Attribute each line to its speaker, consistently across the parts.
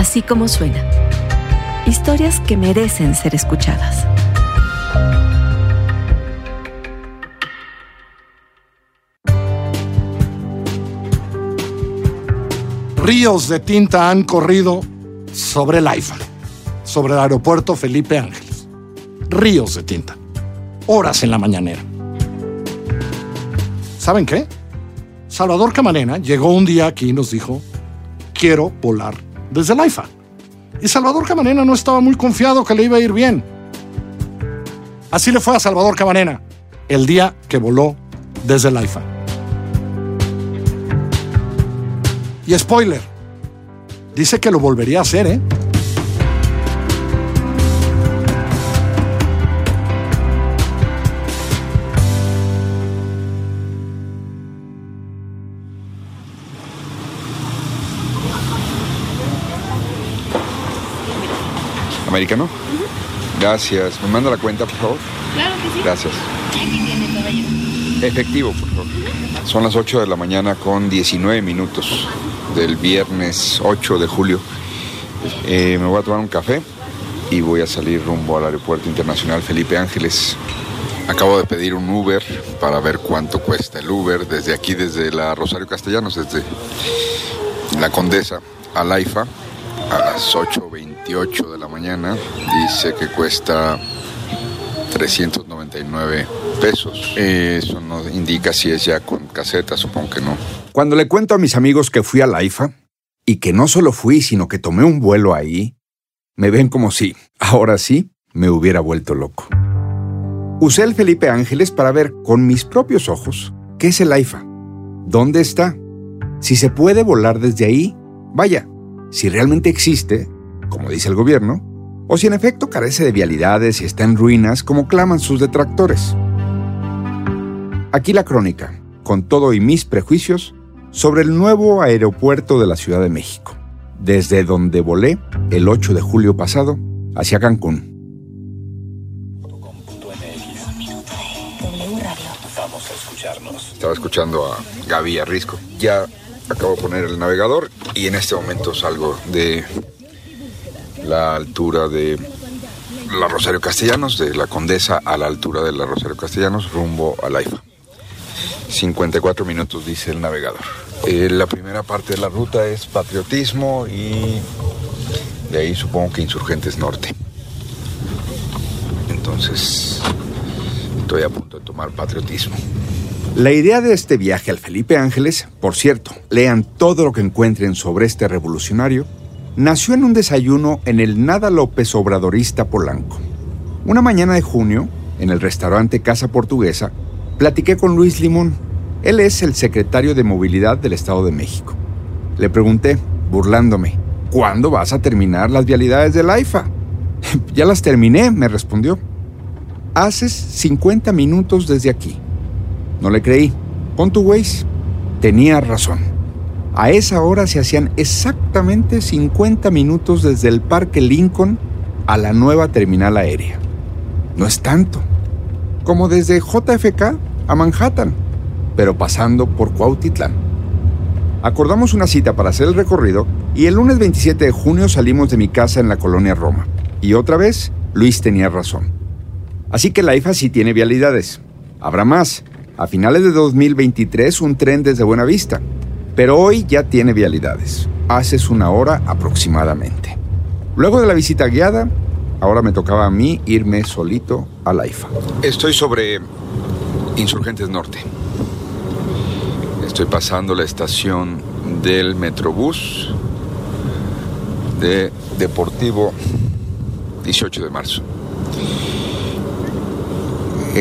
Speaker 1: así como suena. Historias que merecen ser escuchadas.
Speaker 2: Ríos de tinta han corrido sobre el AIFA, sobre el aeropuerto Felipe Ángeles. Ríos de tinta. Horas en la mañanera. ¿Saben qué? Salvador Camarena llegó un día aquí y nos dijo, quiero volar desde el AIFA. Y Salvador Camarena no estaba muy confiado que le iba a ir bien. Así le fue a Salvador Camarena el día que voló desde el AIFA. Y spoiler, dice que lo volvería a hacer, ¿eh?
Speaker 3: ¿Americano? Gracias. ¿Me manda la cuenta, por favor?
Speaker 4: Claro que sí.
Speaker 3: Gracias.
Speaker 4: Aquí tiene caballero.
Speaker 3: Efectivo, por favor. Son las 8 de la mañana con 19 minutos del viernes 8 de julio. Eh, me voy a tomar un café y voy a salir rumbo al Aeropuerto Internacional Felipe Ángeles. Acabo de pedir un Uber para ver cuánto cuesta el Uber desde aquí, desde la Rosario Castellanos, desde la Condesa a la IFA a las 8.28 de la mañana. Dice que cuesta 399 pesos. Eso no indica si es ya con caseta, supongo que no.
Speaker 5: Cuando le cuento a mis amigos que fui a la IFA, y que no solo fui, sino que tomé un vuelo ahí, me ven como si, ahora sí, me hubiera vuelto loco. Usé el Felipe Ángeles para ver con mis propios ojos qué es el AIFA, dónde está, si se puede volar desde ahí, vaya, si realmente existe, como dice el gobierno, o si en efecto carece de vialidades y está en ruinas como claman sus detractores. Aquí la crónica, con todo y mis prejuicios, sobre el nuevo aeropuerto de la Ciudad de México, desde donde volé el 8 de julio pasado hacia Cancún.
Speaker 3: Estaba escuchando a Gaby Arrisco. Ya acabo de poner el navegador y en este momento salgo de la altura de la Rosario Castellanos, de la Condesa a la altura de la Rosario Castellanos, rumbo a la IFA. 54 minutos dice el navegador. Eh, la primera parte de la ruta es patriotismo y de ahí supongo que Insurgentes Norte. Entonces estoy a punto de tomar patriotismo.
Speaker 5: La idea de este viaje al Felipe Ángeles, por cierto, lean todo lo que encuentren sobre este revolucionario, nació en un desayuno en el nada López Obradorista Polanco. Una mañana de junio, en el restaurante Casa Portuguesa, platiqué con Luis Limón. Él es el secretario de Movilidad del Estado de México. Le pregunté, burlándome, ¿cuándo vas a terminar las vialidades del AIFA? ya las terminé, me respondió. Haces 50 minutos desde aquí. No le creí. Pon tu Waze. Tenía razón. A esa hora se hacían exactamente 50 minutos desde el Parque Lincoln a la nueva terminal aérea. No es tanto. Como desde JFK a Manhattan, pero pasando por Cuautitlán. Acordamos una cita para hacer el recorrido y el lunes 27 de junio salimos de mi casa en la colonia Roma. Y otra vez, Luis tenía razón. Así que la IFA sí tiene vialidades. Habrá más, a finales de 2023 un tren desde Buenavista, pero hoy ya tiene vialidades. Haces una hora aproximadamente. Luego de la visita guiada, ahora me tocaba a mí irme solito a la IFA.
Speaker 3: Estoy sobre Insurgentes Norte. Estoy pasando la estación del Metrobús de Deportivo 18 de marzo.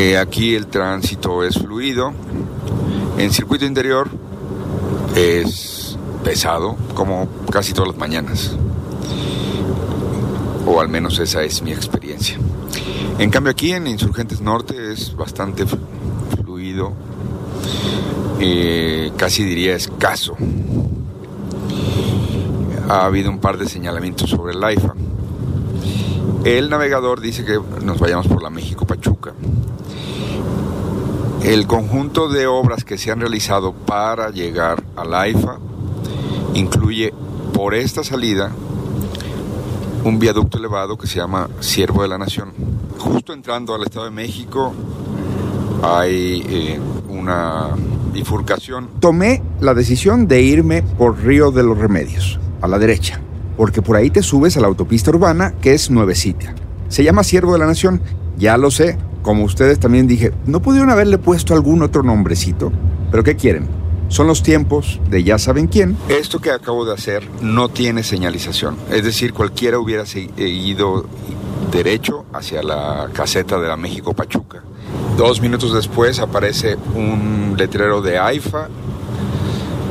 Speaker 3: Eh, aquí el tránsito es fluido. En circuito interior es pesado, como casi todas las mañanas. O al menos esa es mi experiencia. En cambio aquí en Insurgentes Norte es bastante fluido, eh, casi diría escaso. Ha habido un par de señalamientos sobre el AIFA. El navegador dice que nos vayamos por la México Pachuca. El conjunto de obras que se han realizado para llegar a la AIFA incluye por esta salida un viaducto elevado que se llama Siervo de la Nación. Justo entrando al Estado de México hay eh, una bifurcación.
Speaker 5: Tomé la decisión de irme por Río de los Remedios, a la derecha, porque por ahí te subes a la autopista urbana que es nuevecita. Se llama Siervo de la Nación, ya lo sé, como ustedes también dije, ¿no pudieron haberle puesto algún otro nombrecito? ¿Pero qué quieren? Son los tiempos de ya saben quién.
Speaker 3: Esto que acabo de hacer no tiene señalización, es decir, cualquiera hubiera ido derecho hacia la caseta de la México Pachuca. Dos minutos después aparece un letrero de AIFA,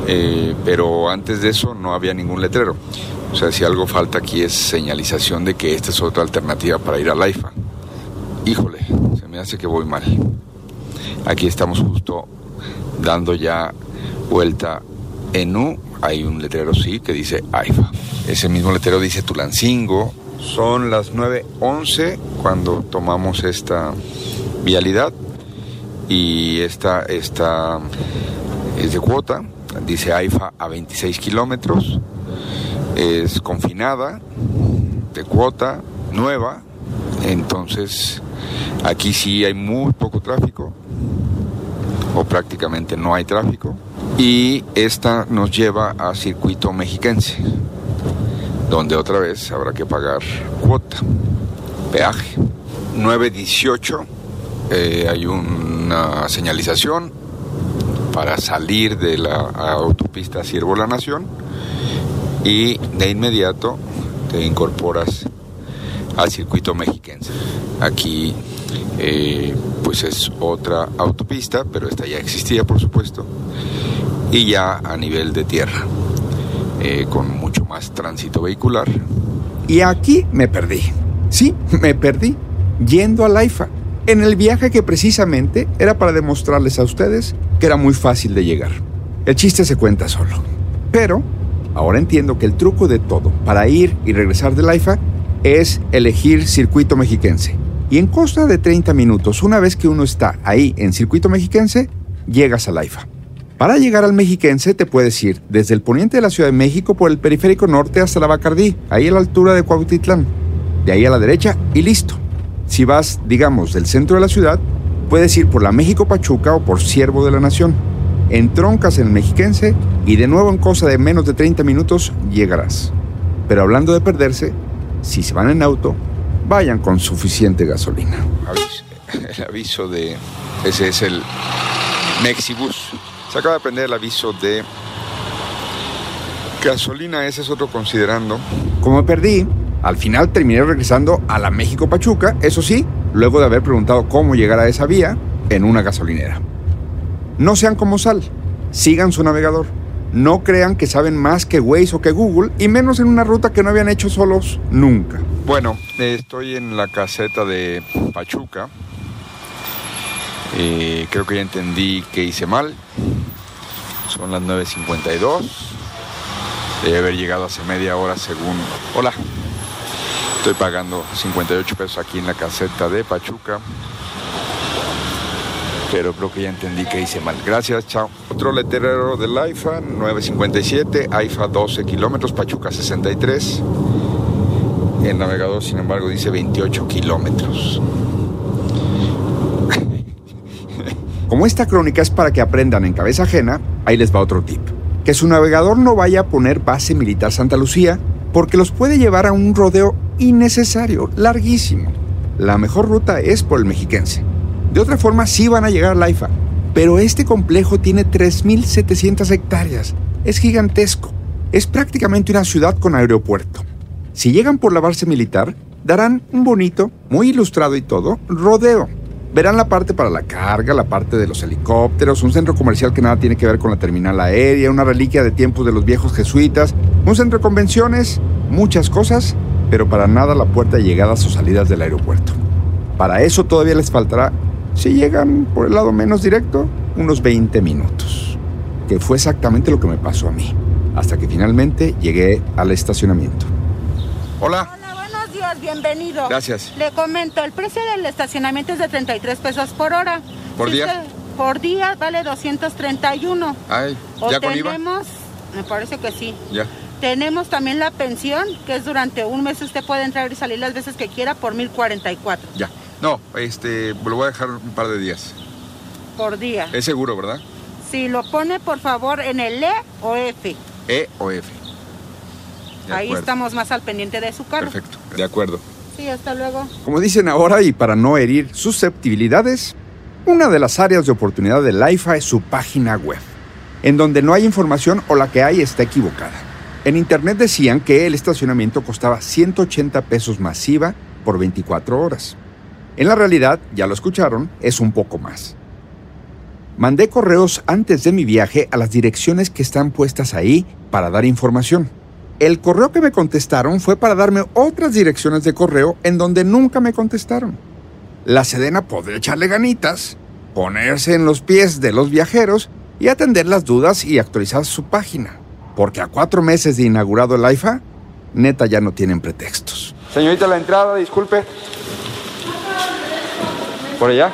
Speaker 3: eh, pero antes de eso no había ningún letrero. O sea, si algo falta aquí es señalización de que esta es otra alternativa para ir al AIFA. Híjole, me hace que voy mal. Aquí estamos justo dando ya vuelta en U. Hay un letrero, sí, que dice AIFA. Ese mismo letrero dice Tulancingo. Son las 9.11 cuando tomamos esta vialidad y esta, esta es de cuota. Dice AIFA a 26 kilómetros. Es confinada, de cuota, nueva. Entonces Aquí sí hay muy poco tráfico o prácticamente no hay tráfico y esta nos lleva a circuito mexiquense donde otra vez habrá que pagar cuota, peaje. 918 eh, hay una señalización para salir de la autopista Siervo La Nación y de inmediato te incorporas al circuito mexiquense. Aquí eh, pues es otra autopista, pero esta ya existía por supuesto, y ya a nivel de tierra, eh, con mucho más tránsito vehicular.
Speaker 5: Y aquí me perdí, sí, me perdí, yendo a Laifa, en el viaje que precisamente era para demostrarles a ustedes que era muy fácil de llegar. El chiste se cuenta solo. Pero ahora entiendo que el truco de todo para ir y regresar de Laifa es elegir circuito mexiquense. Y en costa de 30 minutos, una vez que uno está ahí en circuito mexiquense, llegas a Laifa. Para llegar al mexiquense te puedes ir desde el poniente de la Ciudad de México por el periférico norte hasta la Bacardí, ahí a la altura de Cuautitlán. De ahí a la derecha y listo. Si vas, digamos, del centro de la ciudad, puedes ir por la México Pachuca o por Siervo de la Nación. Entroncas en el mexiquense y de nuevo en cosa de menos de 30 minutos llegarás. Pero hablando de perderse, si se van en auto, vayan con suficiente gasolina.
Speaker 3: El aviso de... Ese es el Mexibus. Se acaba de prender el aviso de gasolina, ese es otro considerando.
Speaker 5: Como perdí, al final terminé regresando a la México Pachuca, eso sí, luego de haber preguntado cómo llegar a esa vía en una gasolinera. No sean como Sal, sigan su navegador. No crean que saben más que Waze o que Google, y menos en una ruta que no habían hecho solos nunca.
Speaker 3: Bueno, estoy en la caseta de Pachuca. Eh, creo que ya entendí que hice mal. Son las 9.52. Debe haber llegado hace media hora según... Hola. Estoy pagando 58 pesos aquí en la caseta de Pachuca pero creo que ya entendí que hice mal. Gracias, chao. Otro letrero del AIFA, 957, AIFA 12 kilómetros, Pachuca 63. El navegador, sin embargo, dice 28 kilómetros.
Speaker 5: Como esta crónica es para que aprendan en cabeza ajena, ahí les va otro tip. Que su navegador no vaya a poner base militar Santa Lucía, porque los puede llevar a un rodeo innecesario, larguísimo. La mejor ruta es por el mexiquense. De otra forma, sí van a llegar a Laifa, pero este complejo tiene 3.700 hectáreas. Es gigantesco. Es prácticamente una ciudad con aeropuerto. Si llegan por la base militar, darán un bonito, muy ilustrado y todo, rodeo. Verán la parte para la carga, la parte de los helicópteros, un centro comercial que nada tiene que ver con la terminal aérea, una reliquia de tiempos de los viejos jesuitas, un centro de convenciones, muchas cosas, pero para nada la puerta de llegadas o salidas del aeropuerto. Para eso todavía les faltará si llegan por el lado menos directo, unos 20 minutos. Que fue exactamente lo que me pasó a mí. Hasta que finalmente llegué al estacionamiento.
Speaker 3: Hola.
Speaker 4: Hola, buenos días, bienvenido.
Speaker 3: Gracias.
Speaker 4: Le comento, el precio del estacionamiento es de 33 pesos por hora.
Speaker 3: ¿Por
Speaker 4: Si
Speaker 3: día?
Speaker 4: usted- por día vale 231.
Speaker 3: Ay,
Speaker 4: O
Speaker 3: ¿ya con IVA?
Speaker 4: tenemos, me parece que sí.
Speaker 3: Ya.
Speaker 4: Tenemos también la pensión, que es durante un mes usted puede entrar y salir las veces que quiera por 1044
Speaker 3: Ya. No, este, lo voy a dejar un par de días.
Speaker 4: por día.
Speaker 3: Es seguro, ¿verdad?
Speaker 4: Si lo pone por favor en el E o F,
Speaker 3: E o F. De
Speaker 4: ahí
Speaker 3: acuerdo.
Speaker 4: estamos más al pendiente de su carro.
Speaker 3: Perfecto, de acuerdo.
Speaker 4: Sí, hasta luego.
Speaker 5: Como dicen ahora, y para no herir susceptibilidades, una de las áreas de oportunidad de Laifa es su página web, en donde no hay información o la que hay está equivocada. En internet decían que el estacionamiento costaba 180 pesos masiva por 24 horas. En la realidad, ya lo escucharon, es un poco más. Mandé correos antes de mi viaje a las direcciones que están puestas ahí para dar información. El correo que me contestaron fue para darme otras direcciones de correo en donde nunca me contestaron. La Sedena podría echarle ganitas, ponerse en los pies de los viajeros y atender las dudas y actualizar su página. Porque a cuatro meses de inaugurado el AIFA, neta ya no tienen pretextos.
Speaker 3: Señorita, la entrada, disculpe. ¿Por allá?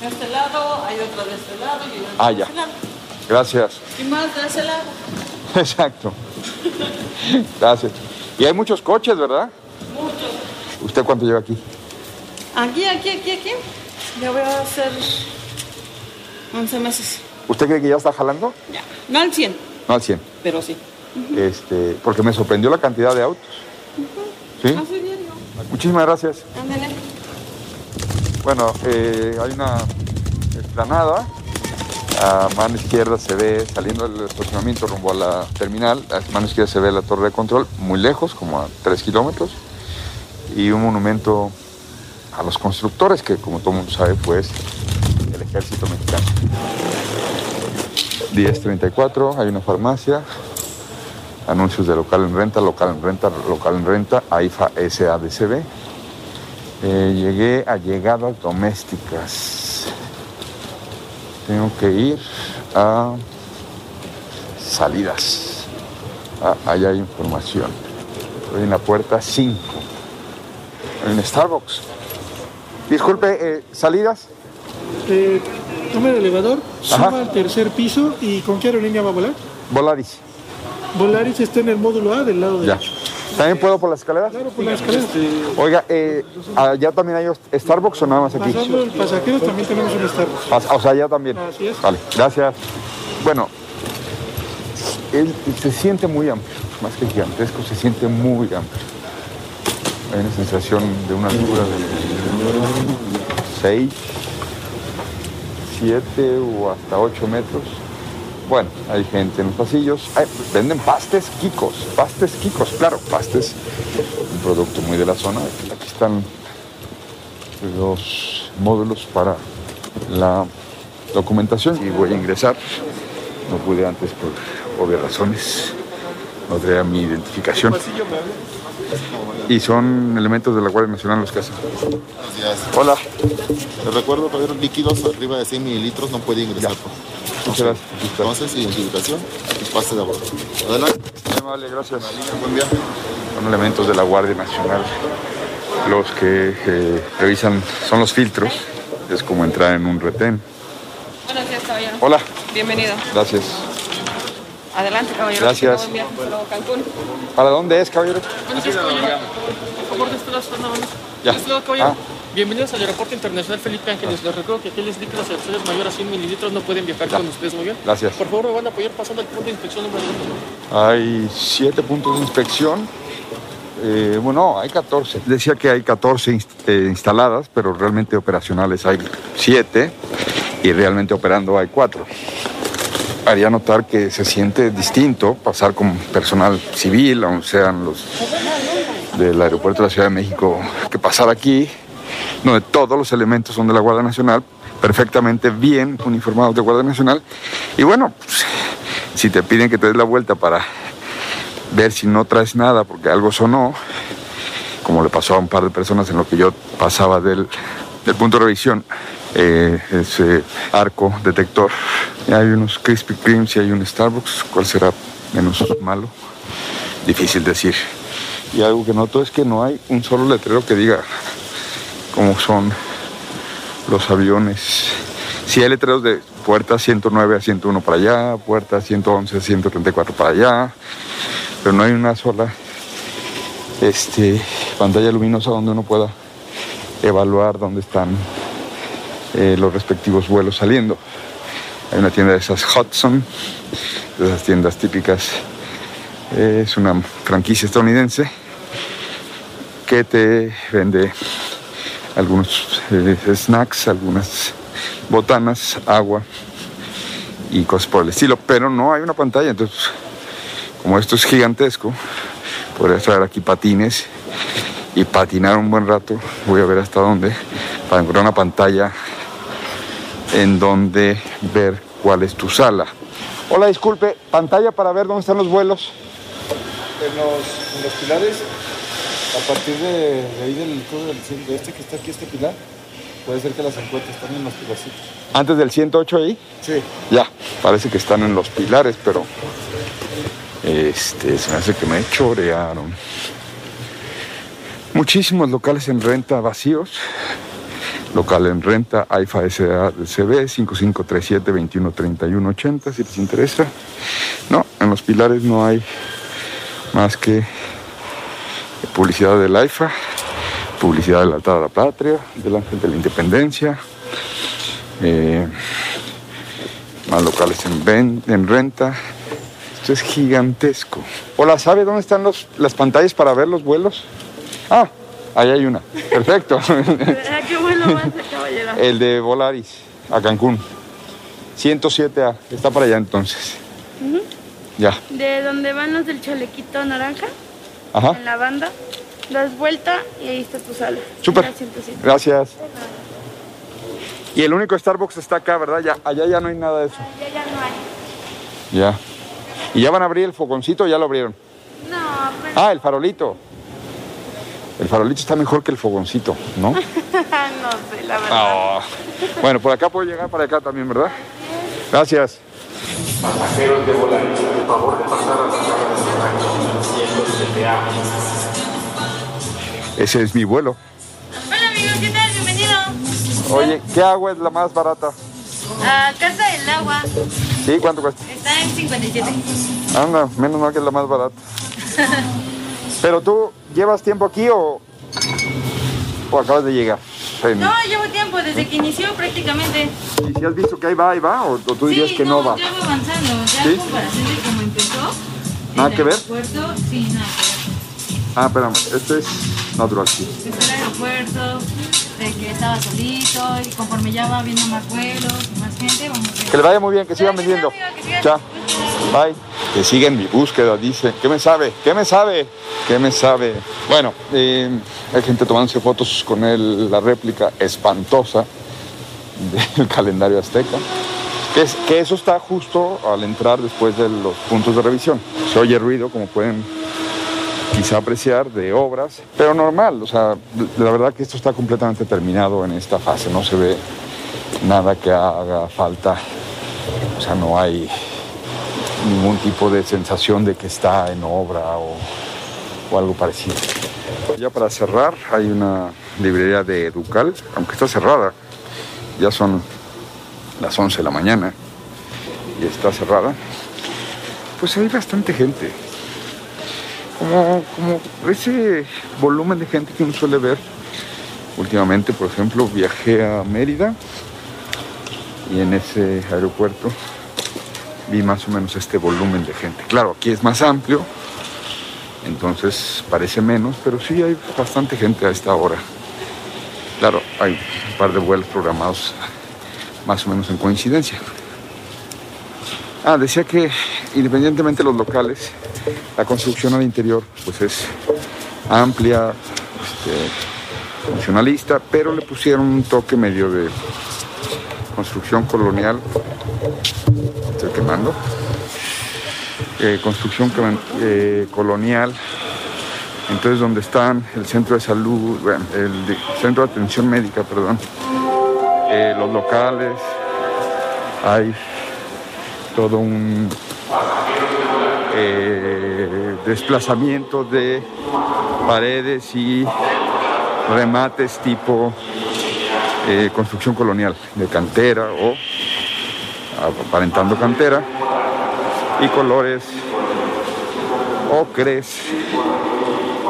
Speaker 6: De este lado, hay otra de este lado y
Speaker 3: Ah,
Speaker 6: de
Speaker 3: ya.
Speaker 6: este lado.
Speaker 3: Gracias.
Speaker 6: Y más de ese lado.
Speaker 3: Exacto. Gracias. Y hay muchos coches, ¿verdad?
Speaker 6: Muchos.
Speaker 3: ¿Usted cuánto lleva aquí?
Speaker 6: Aquí, aquí, aquí, aquí. Ya voy a hacer 11 meses.
Speaker 3: ¿Usted cree que ya está jalando?
Speaker 6: Ya. No al 100,
Speaker 3: No al 100.
Speaker 6: pero sí.
Speaker 3: Este, porque me sorprendió la cantidad de autos. ¿Sí?
Speaker 6: Así diario.
Speaker 3: Muchísimas gracias.
Speaker 6: Ándale.
Speaker 3: Bueno, eh, hay una explanada. A mano izquierda se ve, saliendo del estacionamiento rumbo a la terminal, a mano izquierda se ve la torre de control, muy lejos, como a 3 kilómetros, y un monumento a los constructores, que como todo el mundo sabe, pues el ejército mexicano. 1034, hay una farmacia, anuncios de local en renta, local en renta, local en renta, AIFA SADCB. Eh, llegué a llegadas domésticas. Tengo que ir a salidas. Ah, ahí hay información. Estoy en la puerta 5. En Starbucks. Disculpe, eh, ¿salidas?
Speaker 7: Eh, tome el elevador,
Speaker 3: Ajá.
Speaker 7: suba al tercer piso y ¿con qué aerolínea va a volar?
Speaker 3: Volaris.
Speaker 7: Volaris está en el módulo A del lado
Speaker 3: Ya.
Speaker 7: derecho.
Speaker 3: ¿También puedo por la escalera?
Speaker 7: Claro, por la escalera.
Speaker 3: Oiga, eh, ¿allá también hay Starbucks o nada más aquí?
Speaker 7: Pasando el pasajero también tenemos un Starbucks.
Speaker 3: Ah, O sea, allá también.
Speaker 7: Así es.
Speaker 3: Vale, gracias. Bueno, él se siente muy amplio, más que gigantesco, se siente muy amplio. Hay una sensación de una altura de 6, 7 o hasta 8 metros. Bueno, hay gente en los pasillos. Ay, venden pastes quicos, pastes quicos, claro, pastes, un producto muy de la zona. Aquí están los módulos para la documentación y voy a ingresar. No pude antes por obvias razones. No traía mi identificación. Y son elementos de la Guardia Nacional los que hacen.
Speaker 8: Buenos días.
Speaker 3: Hola,
Speaker 8: Les recuerdo que los líquidos arriba de 100 mililitros no puede ingresar.
Speaker 3: Muchas gracias.
Speaker 8: Entonces, identificación y pase de bordo. Adelante.
Speaker 3: Muy amable, gracias.
Speaker 8: Buen día.
Speaker 3: Son elementos de la Guardia Nacional los que eh, revisan, son los filtros. Es como entrar en un retén.
Speaker 6: Buenos días, caballero.
Speaker 3: Hola,
Speaker 6: Bienvenido.
Speaker 3: gracias.
Speaker 6: Adelante, caballero.
Speaker 3: Gracias.
Speaker 6: Buen viaje. Cancún.
Speaker 3: ¿Para dónde es, caballero?
Speaker 9: Buenos días, caballero. Por favor, de este lado.
Speaker 3: Ya.
Speaker 9: De este lado, caballero.
Speaker 3: Ah.
Speaker 9: Bienvenidos al Aeropuerto Internacional Felipe Ángeles. Les recuerdo que aquellos líquidos accesorios mayores a 100 mililitros no pueden viajar
Speaker 3: Ya.
Speaker 9: con ustedes, muy bien.
Speaker 3: Gracias.
Speaker 9: Por favor, me van a apoyar pasando al punto de inspección número 2.
Speaker 3: Hay siete puntos de inspección. Eh, bueno, hay 14. Decía que hay 14 inst- eh, instaladas, pero realmente operacionales hay 7 y realmente operando hay 4. Haría notar que se siente distinto pasar con personal civil, aunque sean los del aeropuerto de la Ciudad de México, que pasar aquí, donde todos los elementos son de la Guardia Nacional, perfectamente bien uniformados de Guardia Nacional. Y bueno, pues, si te piden que te des la vuelta para ver si no traes nada porque algo sonó, como le pasó a un par de personas en lo que yo pasaba del, del punto de revisión, eh, ese arco detector. Hay unos Krispy Kremes y hay un Starbucks, ¿cuál será menos malo? Difícil decir. Y algo que noto es que no hay un solo letrero que diga cómo son los aviones. Sí hay letreros de puerta 109 a 101 para allá, puerta 111 a 134 para allá, pero no hay una sola este, pantalla luminosa donde uno pueda evaluar dónde están eh, los respectivos vuelos saliendo. Hay una tienda de esas Hudson, de esas tiendas típicas. Es una franquicia estadounidense que te vende algunos eh, snacks, algunas botanas, agua y cosas por el estilo. Pero no hay una pantalla, entonces como esto es gigantesco, podría traer aquí patines y patinar un buen rato. Voy a ver hasta dónde para encontrar una pantalla en donde ver cuál es tu sala. Hola, disculpe, pantalla para ver dónde están los vuelos.
Speaker 7: En los, en los pilares, a partir de, de ahí del todo del de este que está aquí, este pilar, puede ser que las encuentres están en los pilarcitos.
Speaker 3: Antes del 108 ahí,
Speaker 7: Sí.
Speaker 3: ya, parece que están en los pilares, pero este, se me hace que me chorearon. Muchísimos locales en renta vacíos. Local en renta, AIFA SADCB 5537-213180, si les interesa. No, en los pilares no hay más que publicidad del AIFA, publicidad del altar de la patria, del ángel de la independencia, eh, más locales en, ven- en renta. Esto es gigantesco. Hola, ¿sabe dónde están los, las pantallas para ver los vuelos? Ah, ahí hay una. Perfecto.
Speaker 6: ¿A qué vuelo caballero?
Speaker 3: El de Volaris, a Cancún. 107A, está para allá entonces. Ya.
Speaker 6: De donde van los del chalequito naranja,
Speaker 3: Ajá.
Speaker 6: en la banda, das vuelta y ahí está tu sala.
Speaker 3: Súper.
Speaker 6: En la 107.
Speaker 3: Gracias. Y el único Starbucks está acá, ¿verdad? Ya, allá ya no hay nada de eso.
Speaker 6: Ya, ya no hay.
Speaker 3: Ya. ¿Y ya van a abrir el fogoncito o ya lo abrieron?
Speaker 6: No, pero...
Speaker 3: Ah, el farolito. El farolito está mejor que el fogoncito, ¿no?
Speaker 6: no sé, la verdad.
Speaker 3: Ah. Bueno, por acá puedo llegar para acá también, ¿verdad? Gracias.
Speaker 10: Pasajeros de Volaris, por favor de pasar a la sala de 107A.
Speaker 3: Ese es mi vuelo.
Speaker 6: Hola amigos, ¿qué tal? Bienvenido.
Speaker 3: Oye, ¿qué agua es la más barata?
Speaker 6: A Casa del Agua
Speaker 3: ¿Sí? ¿Cuánto cuesta?
Speaker 6: está en 57.
Speaker 3: Anda, menos mal que es la más barata. Pero tú, ¿llevas tiempo aquí o, o acabas de llegar? En-
Speaker 6: No, llevo tiempo, desde que inició prácticamente.
Speaker 3: ¿Y si has visto que ahí va, ahí va? ¿O, tú dirías
Speaker 6: sí,
Speaker 3: que no, va?
Speaker 6: ya va avanzando. Ya
Speaker 3: ¿Sí?
Speaker 6: en comparación de cómo empezó.
Speaker 3: ¿Nada que ver?
Speaker 6: aeropuerto, sí, nada que
Speaker 3: Ah, espérame, este es natural, sí.
Speaker 6: ver. Empezó el aeropuerto, de que estaba solito y conforme ya va viendo más vuelos y más gente, vamos a ver.
Speaker 3: Que le vaya muy bien, que sigan vendiendo. Chao. Bye. Que sigan mi búsqueda, dice. ¿Qué me sabe? ¿Qué me sabe? ¿Qué me sabe? Bueno, eh, hay gente tomándose fotos con el- la réplica espantosa del calendario azteca. Que, es- que eso está justo al entrar después de los puntos de revisión. Se oye ruido, como pueden quizá apreciar, de obras, pero normal. O sea, la verdad que esto está completamente terminado en esta fase. No se ve nada que haga falta. O sea, no hay ningún tipo de sensación de que está en obra o, o algo parecido. Ya para cerrar, hay una librería de Educal, aunque está cerrada, ya son las 11 de la mañana y está cerrada, pues hay bastante gente. Como, como ese volumen de gente que uno suele ver últimamente, por ejemplo, viajé a Mérida y en ese aeropuerto vi más o menos este volumen de gente. Claro, aquí es más amplio, entonces parece menos, pero sí hay bastante gente a esta hora. Claro, hay un par de vuelos programados más o menos en coincidencia. Ah, decía que independientemente de los locales, la construcción al interior pues es amplia, este, funcionalista, pero le pusieron un toque medio de construcción colonial. Estoy quemando. Eh, construcción eh, colonial. Entonces, donde están el centro de salud, el centro de atención médica, perdón, eh, los locales, hay todo un eh, desplazamiento de paredes y remates tipo eh, construcción colonial, de cantera o aparentando cantera y colores ocres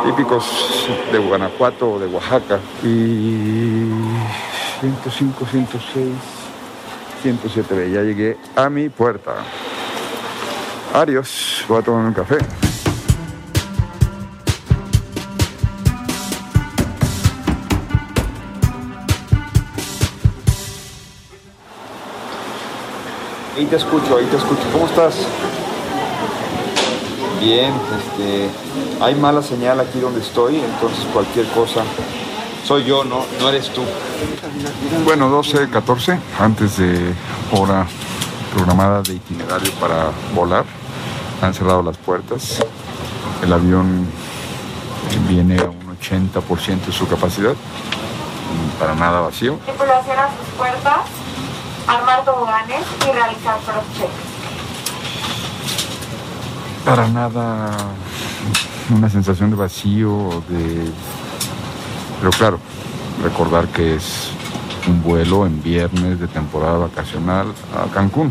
Speaker 3: típicos de Guanajuato o de Oaxaca. Y 105, 106, 107. Ya llegué a mi puerta. Adiós, voy a tomar un café. Ahí te escucho, ahí te escucho. ¿Cómo estás? Bien, este, hay mala señal aquí donde estoy, entonces cualquier cosa. Soy yo, no, no eres tú. Bueno, 12, 14, antes de hora programada de itinerario para volar. Han cerrado las puertas. El avión viene a un 80% de su capacidad, para nada vacío.
Speaker 11: Tripulación a sus puertas, armar toboganes y realizar.
Speaker 3: Para nada una sensación de vacío, de... Pero claro, recordar que es un vuelo en viernes de temporada vacacional a Cancún,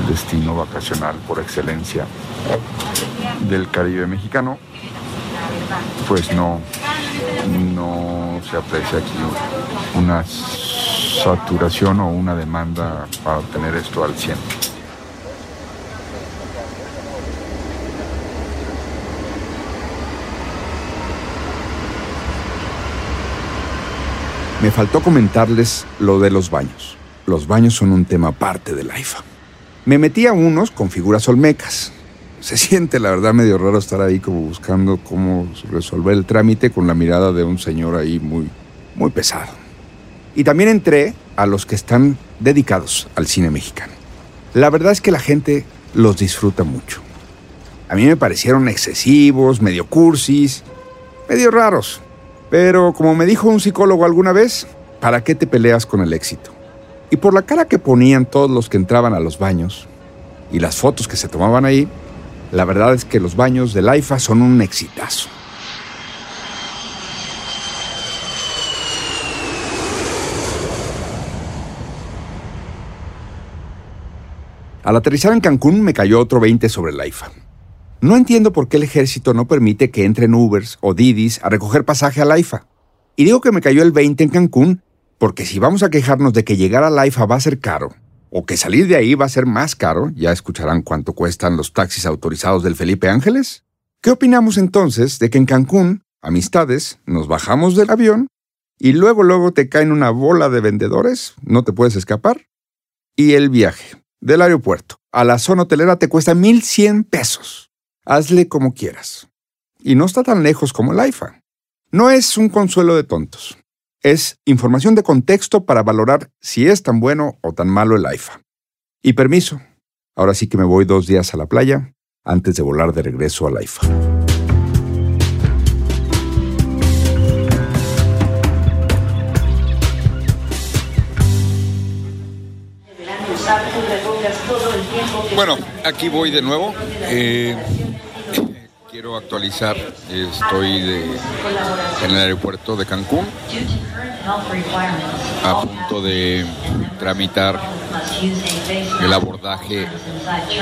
Speaker 3: el destino vacacional por excelencia del Caribe mexicano, pues no, no se aprecia aquí una saturación o una demanda para obtener esto al 100.
Speaker 5: Me faltó comentarles lo de los baños. Los baños son un tema aparte del AIFA. Me metí a unos con figuras olmecas. Se siente, la verdad, medio raro estar ahí como buscando cómo resolver el trámite con la mirada de un señor ahí muy, muy pesado. Y también entré a los que están dedicados al cine mexicano. La verdad es que la gente los disfruta mucho. A mí me parecieron excesivos, medio cursis, medio raros. Pero como me dijo un psicólogo alguna vez, ¿para qué te peleas con el éxito? Y por la cara que ponían todos los que entraban a los baños y las fotos que se tomaban ahí, la verdad es que los baños del AIFA son un exitazo. Al aterrizar en Cancún me cayó otro 20 sobre el AIFA. No entiendo por qué el ejército no permite que entren Ubers o Didis a recoger pasaje al AIFA. Y digo que me cayó el 20 en Cancún porque si vamos a quejarnos de que llegar al AIFA va a ser caro, o que salir de ahí va a ser más caro, ya escucharán cuánto cuestan los taxis autorizados del Felipe Ángeles. ¿Qué opinamos entonces de que en Cancún, amistades, nos bajamos del avión y luego luego te caen una bola de vendedores, no te puedes escapar? Y el viaje del aeropuerto a la zona hotelera te cuesta 1.100 pesos hazle como quieras. Y no está tan lejos como el AIFA. No es un consuelo de tontos. Es información de contexto para valorar si es tan bueno o tan malo el AIFA. Y permiso, ahora sí que me voy dos días a la playa antes de volar de regreso al AIFA.
Speaker 3: Bueno, aquí voy de nuevo. Eh, quiero actualizar. Estoy en el aeropuerto de Cancún a punto de tramitar el abordaje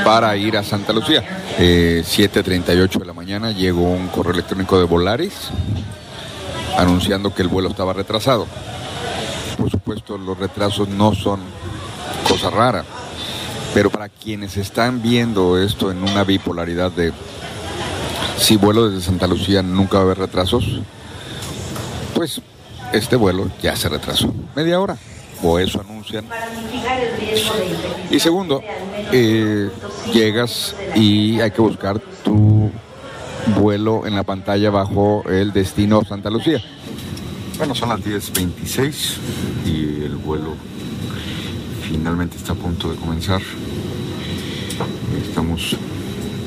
Speaker 3: para ir a Santa Lucía. 7.38 eh, de la mañana llegó un correo electrónico de Volaris anunciando que el vuelo estaba retrasado. Por supuesto, los retrasos no son cosa rara pero para quienes están viendo esto en una bipolaridad de si vuelo desde Santa Lucía nunca va a haber retrasos, pues este vuelo ya se retrasó media hora, o eso anuncian. Y segundo, eh, llegas y hay que buscar tu vuelo en la pantalla bajo el destino Santa Lucía. Bueno, son las 10.26 y el vuelo finalmente está a punto de comenzar. Estamos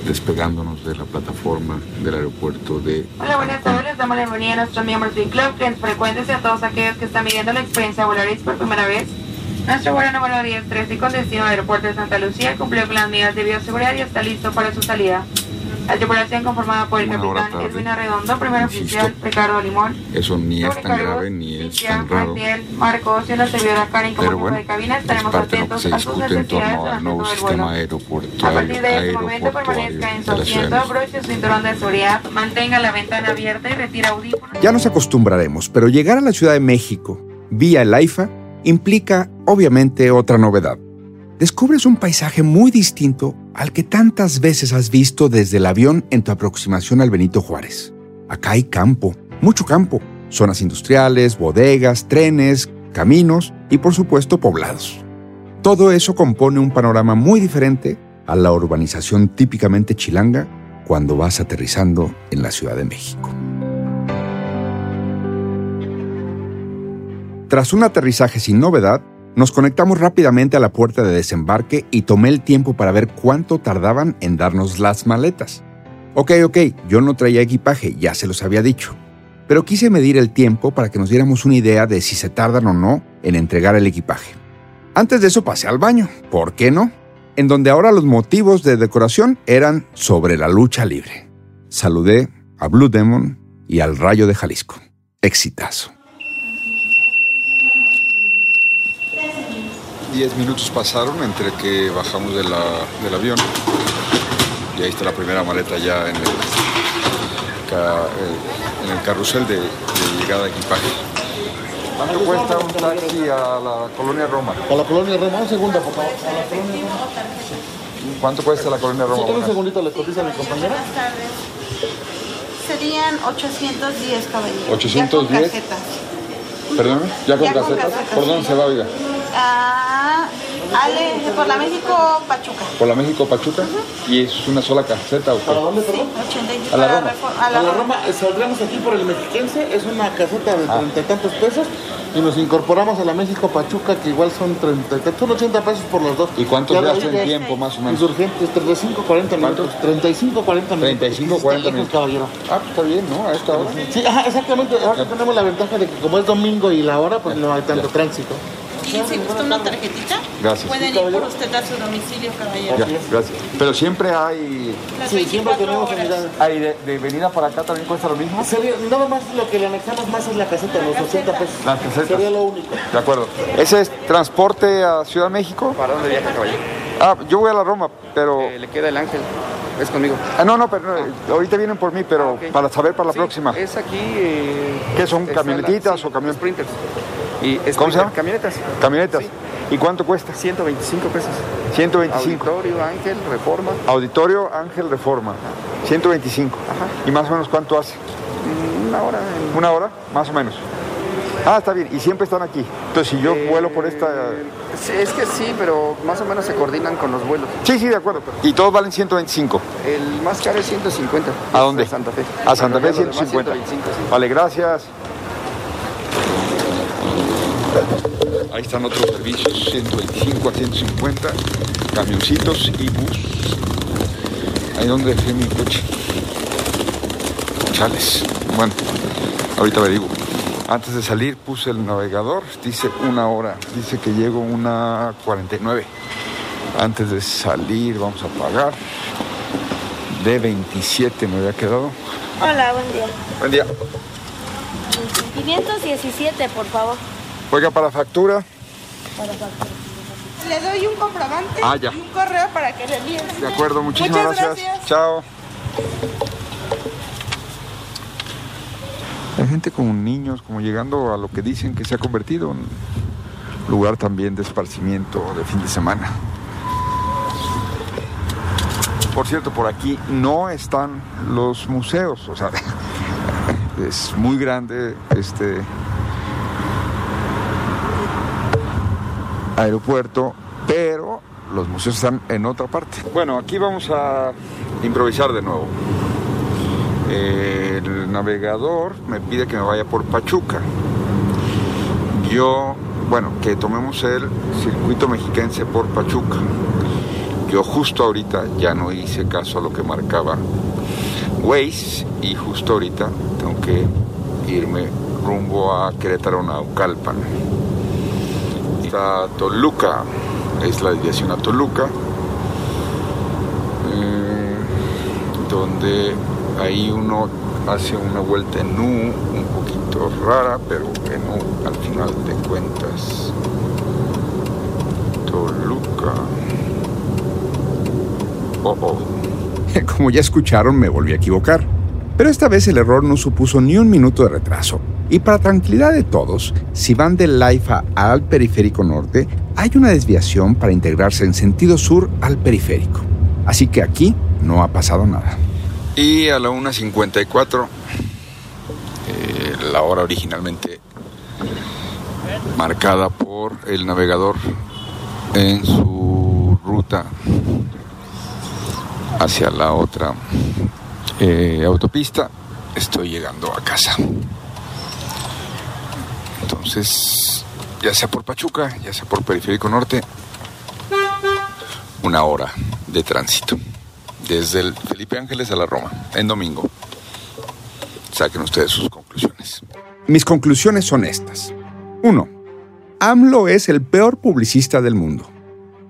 Speaker 3: despegándonos de la plataforma del aeropuerto de...
Speaker 11: Hola, buenas tardes. Les damos la bienvenida a nuestros miembros del club, frecuentes a todos aquellos que están viviendo la experiencia Volaris por primera vez. Nuestro vuelo número 1013 con destino al aeropuerto de Santa Lucía cumplió con las medidas de bioseguridad y está listo para su salida. La tripulación conformada por el
Speaker 3: Una
Speaker 11: capitán
Speaker 3: tarde.
Speaker 11: Edwin Arredondo, primer oficial Ricardo Limón,
Speaker 3: Eso ni es tan grave ni es
Speaker 11: Cintia,
Speaker 3: tan raro.
Speaker 11: Marcos y la servidora Karen como
Speaker 3: bueno,
Speaker 11: de cabina
Speaker 3: es
Speaker 11: estaremos atentos a sus
Speaker 3: discute en
Speaker 11: necesidades
Speaker 3: torno al nuevo sistema
Speaker 11: vuelo. A
Speaker 3: aeroportuario,
Speaker 11: partir de este momento
Speaker 3: aeroportuario
Speaker 11: permanezca en su asiento, abroche su cinturón de seguridad, mantenga la ventana abierta y retire audífonos.
Speaker 5: Ya nos acostumbraremos, pero llegar a la Ciudad de México vía el AIFA implica, obviamente, otra novedad. Descubres un paisaje muy distinto al que tantas veces has visto desde el avión en tu aproximación al Benito Juárez. Acá hay campo, mucho campo, zonas industriales, bodegas, trenes, caminos y por supuesto poblados. Todo eso compone un panorama muy diferente a la urbanización típicamente chilanga cuando vas aterrizando en la Ciudad de México. Tras un aterrizaje sin novedad, nos conectamos rápidamente a la puerta de desembarque y tomé el tiempo para ver cuánto tardaban en darnos las maletas. Ok, ok, yo no traía equipaje, ya se los había dicho. Pero quise medir el tiempo para que nos diéramos una idea de si se tardan o no en entregar el equipaje. Antes de eso pasé al baño, ¿por qué no? En donde ahora los motivos de decoración eran sobre la lucha libre. Saludé a Blue Demon y al Rayo de Jalisco. Exitazo.
Speaker 3: Diez minutos pasaron entre que bajamos de la- del avión y ahí está la primera maleta ya en el, eh, en el carrusel de, de llegada de equipaje. ¿Cuánto cuesta un taxi a la colonia Roma?
Speaker 2: A la colonia Roma, un segundo, por favor. A la colonia Roma.
Speaker 3: ¿Cuánto cuesta la colonia Roma?
Speaker 2: un
Speaker 3: Buenas.
Speaker 2: segundito, le cotiza a mi compañera.
Speaker 4: Buenas tardes. Serían 810 caballeros.
Speaker 3: 810.
Speaker 4: Ya con casetas.
Speaker 3: Perdóname, ya con
Speaker 4: Ya con
Speaker 3: casetas. ¿Por dónde se va, oiga?
Speaker 4: Ah, Ale, por la México Pachuca.
Speaker 3: ¿Por la México Pachuca? ¿Y es una sola caseta o qué?
Speaker 2: ¿Para dónde, perdón?
Speaker 4: 85
Speaker 3: A la
Speaker 4: para
Speaker 3: Roma.
Speaker 4: A
Speaker 2: A
Speaker 4: la
Speaker 2: la
Speaker 4: Roma.
Speaker 2: Roma, eh, saldremos aquí por el Mexiquense, es una caseta de
Speaker 3: Ah.
Speaker 2: treinta y tantos pesos y nos incorporamos a la México Pachuca que igual son treinta y tantos, son 80 pesos por los dos.
Speaker 3: ¿Y cuántos
Speaker 2: Ya de
Speaker 3: días en
Speaker 2: ya-
Speaker 3: tiempo, más o menos?
Speaker 2: Insurgentes, 35, 40
Speaker 3: ¿Cuánto?
Speaker 2: minutos. 35, 40 minutos.
Speaker 3: 35,
Speaker 2: Está
Speaker 3: 40
Speaker 2: lejos,
Speaker 3: minutos.
Speaker 2: caballero.
Speaker 3: Ah, pues está bien, ¿no? A esta hora.
Speaker 2: Sí, ajá, exactamente. Ahora tenemos la ventaja de que como es domingo y la hora, pues no hay tanto tránsito.
Speaker 4: Y si gusta una tarjetita,
Speaker 3: Gracias.
Speaker 4: pueden ir por usted a su domicilio, caballero.
Speaker 3: Ya, gracias. Pero siempre hay...
Speaker 4: Las
Speaker 2: Sí, siempre
Speaker 4: 24
Speaker 2: tenemos unidades.
Speaker 3: ¿Hay de, de venida para acá también cuesta lo mismo?
Speaker 2: Sería- nada más lo que le anexamos más es la caseta, los 80 pesos.
Speaker 3: Las casetas.
Speaker 2: Sería lo único.
Speaker 3: De acuerdo. ¿Ese es transporte a Ciudad de México?
Speaker 12: ¿Para dónde viaja, caballero?
Speaker 3: Ah, yo voy a la Roma, pero...
Speaker 12: Eh, le queda el ángel. Es conmigo.
Speaker 3: Ah, no, no, pero no, eh, ahorita vienen por mí, pero
Speaker 12: Ah, ok.
Speaker 3: para saber para la
Speaker 12: Sí,
Speaker 3: próxima.
Speaker 12: Es aquí. eh,
Speaker 3: ¿Qué son, camionetitas
Speaker 12: la-
Speaker 3: o camiones?
Speaker 12: Sprinters. Y
Speaker 3: ¿Cómo se llama?
Speaker 12: Camionetas.
Speaker 3: Camionetas.
Speaker 12: Sí.
Speaker 3: ¿Y cuánto cuesta?
Speaker 12: 125 pesos.
Speaker 3: 125.
Speaker 12: Auditorio, ángel, reforma.
Speaker 3: Auditorio Ángel Reforma. 125.
Speaker 12: Ajá.
Speaker 3: ¿Y más o menos cuánto hace?
Speaker 12: Mm, Una hora. en-
Speaker 3: ¿Una hora? Más o menos. Ah, está bien. Y siempre están aquí. Entonces, si yo
Speaker 12: Eh,
Speaker 3: vuelo por esta...
Speaker 12: Es que sí, pero más o menos se coordinan con los vuelos.
Speaker 3: Sí, sí, de acuerdo. Y todos valen 125.
Speaker 12: El más caro es 150.
Speaker 3: ¿A dónde?
Speaker 12: A Santa Fe.
Speaker 3: A Santa Fe
Speaker 12: Pero ya los demás
Speaker 3: 150.
Speaker 12: 125, sí.
Speaker 3: Vale, gracias. Ahí están otros servicios, 125 a 150, camioncitos y bus. Ahí donde dejé mi coche. Chales. Bueno, ahorita averiguo. Antes de salir puse el navegador, dice una hora, dice que llego una 49. Antes de salir vamos a pagar. De 27 me había quedado.
Speaker 13: Hola, buen día.
Speaker 3: Buen día.
Speaker 13: 517, por favor.
Speaker 3: Oiga, para factura.
Speaker 13: Para factura.
Speaker 4: Le doy un comprobante
Speaker 3: Ah, ya.
Speaker 4: y un correo para que le envíen.
Speaker 3: De acuerdo, muchísimas
Speaker 4: Muchas
Speaker 3: gracias.
Speaker 4: gracias.
Speaker 3: Chao. Hay gente con niños, como llegando a lo que dicen que se ha convertido en lugar también de esparcimiento de fin de semana. Por cierto, por aquí no están los museos, o sea, es muy grande este aeropuerto, pero los museos están en otra parte. Bueno, aquí vamos a improvisar de nuevo. El navegador me pide que me vaya por Pachuca. Yo, bueno, que tomemos el circuito mexiquense por Pachuca. Yo justo ahorita ya no hice caso a lo que marcaba Waze y justo ahorita tengo que irme rumbo a Querétaro, Naucalpan. Está Toluca, es la desviación a Toluca. Eh, donde ahí uno hace una vuelta en U un poquito rara, pero en U al final de cuentas. Toluca. Oh, oh.
Speaker 5: Como ya escucharon, me volví a equivocar. Pero esta vez el error no supuso ni un minuto de retraso. Y para tranquilidad de todos, si van del Laifa al periférico norte, hay una desviación para integrarse en sentido sur al periférico. Así que aquí no ha pasado nada.
Speaker 3: Y a la 1.54, eh, la hora originalmente marcada por el navegador en su ruta hacia la otra eh, autopista, estoy llegando a casa. Entonces, ya sea por Pachuca, ya sea por Periférico Norte, una hora de tránsito. Desde el Felipe Ángeles a la Roma, en domingo. Saquen ustedes sus conclusiones.
Speaker 5: Mis conclusiones son estas. 1. AMLO es el peor publicista del mundo.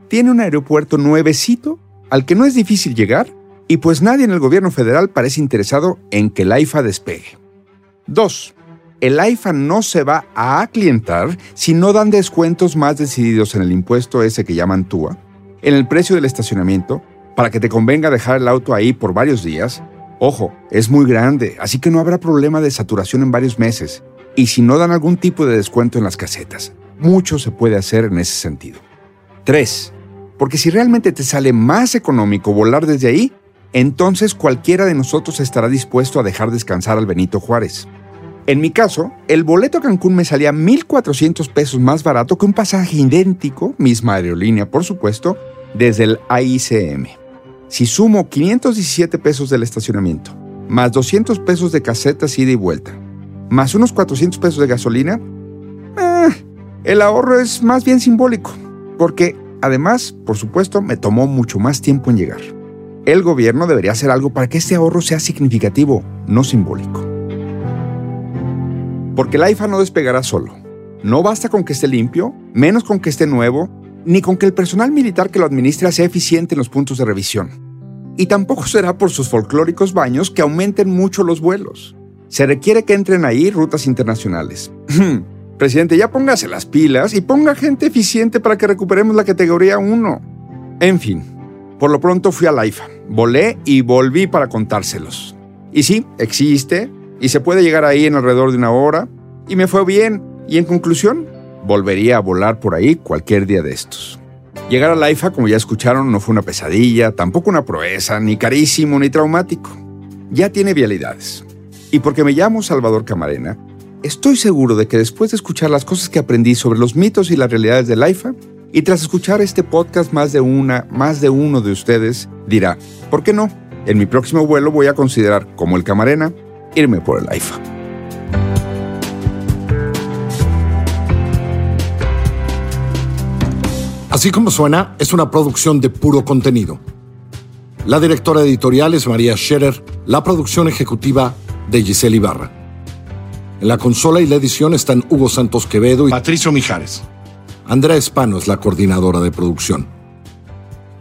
Speaker 5: Tiene un aeropuerto nuevecito al que no es difícil llegar y pues nadie en el gobierno federal parece interesado en que el AIFA despegue. 2. El AIFA no se va a aclientar si no dan descuentos más decididos en el impuesto ese que llaman TUA, en el precio del estacionamiento, para que te convenga dejar el auto ahí por varios días. Ojo, es muy grande, así que no habrá problema de saturación en varios meses. Y si no dan algún tipo de descuento en las casetas, mucho se puede hacer en ese sentido. 3. Porque si realmente te sale más económico volar desde ahí, entonces cualquiera de nosotros estará dispuesto a dejar descansar al Benito Juárez. En mi caso, el boleto a Cancún me salía 1.400 pesos más barato que un pasaje idéntico, misma aerolínea por supuesto, desde el AICM. Si sumo 517 pesos del estacionamiento, más 200 pesos de casetas ida y vuelta, más unos 400 pesos de gasolina, eh, el ahorro es más bien simbólico, porque además, por supuesto, me tomó mucho más tiempo en llegar. El gobierno debería hacer algo para que este ahorro sea significativo, no simbólico. Porque el AIFA no despegará solo. No basta con que esté limpio, menos con que esté nuevo, ni con que el personal militar que lo administra sea eficiente en los puntos de revisión. Y tampoco será por sus folclóricos baños que aumenten mucho los vuelos. Se requiere que entren ahí rutas internacionales. Presidente, ya póngase las pilas y ponga gente eficiente para que recuperemos la categoría 1. En fin, por lo pronto fui a la IFA, volé y volví para contárselos. Y sí, existe, y se puede llegar ahí en alrededor de una hora, y me fue bien, y en conclusión, volvería a volar por ahí cualquier día de estos. Llegar a la IFA, como ya escucharon, no fue una pesadilla, tampoco una proeza, ni carísimo, ni traumático. Ya tiene vialidades. Y porque me llamo Salvador Camarena, estoy seguro de que después de escuchar las cosas que aprendí sobre los mitos y las realidades de la IFA, y tras escuchar este podcast más de una, más de uno de ustedes dirá, ¿por qué no? En mi próximo vuelo voy a considerar, como el Camarena, irme por el AIFA.
Speaker 2: Así como suena, es una producción de puro contenido. La directora editorial es María Scherer, la producción ejecutiva de Giselle Ibarra. En la consola y la edición están Hugo Santos Quevedo y Patricio Mijares. Andrea Espano es la coordinadora de producción.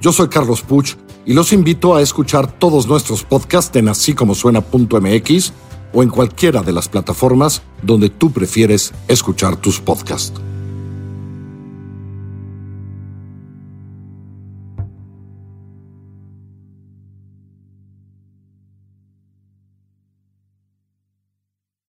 Speaker 2: Yo soy Carlos Puch y los invito a escuchar todos nuestros podcasts en así como suena.mx o en cualquiera de las plataformas donde tú prefieres escuchar tus podcasts.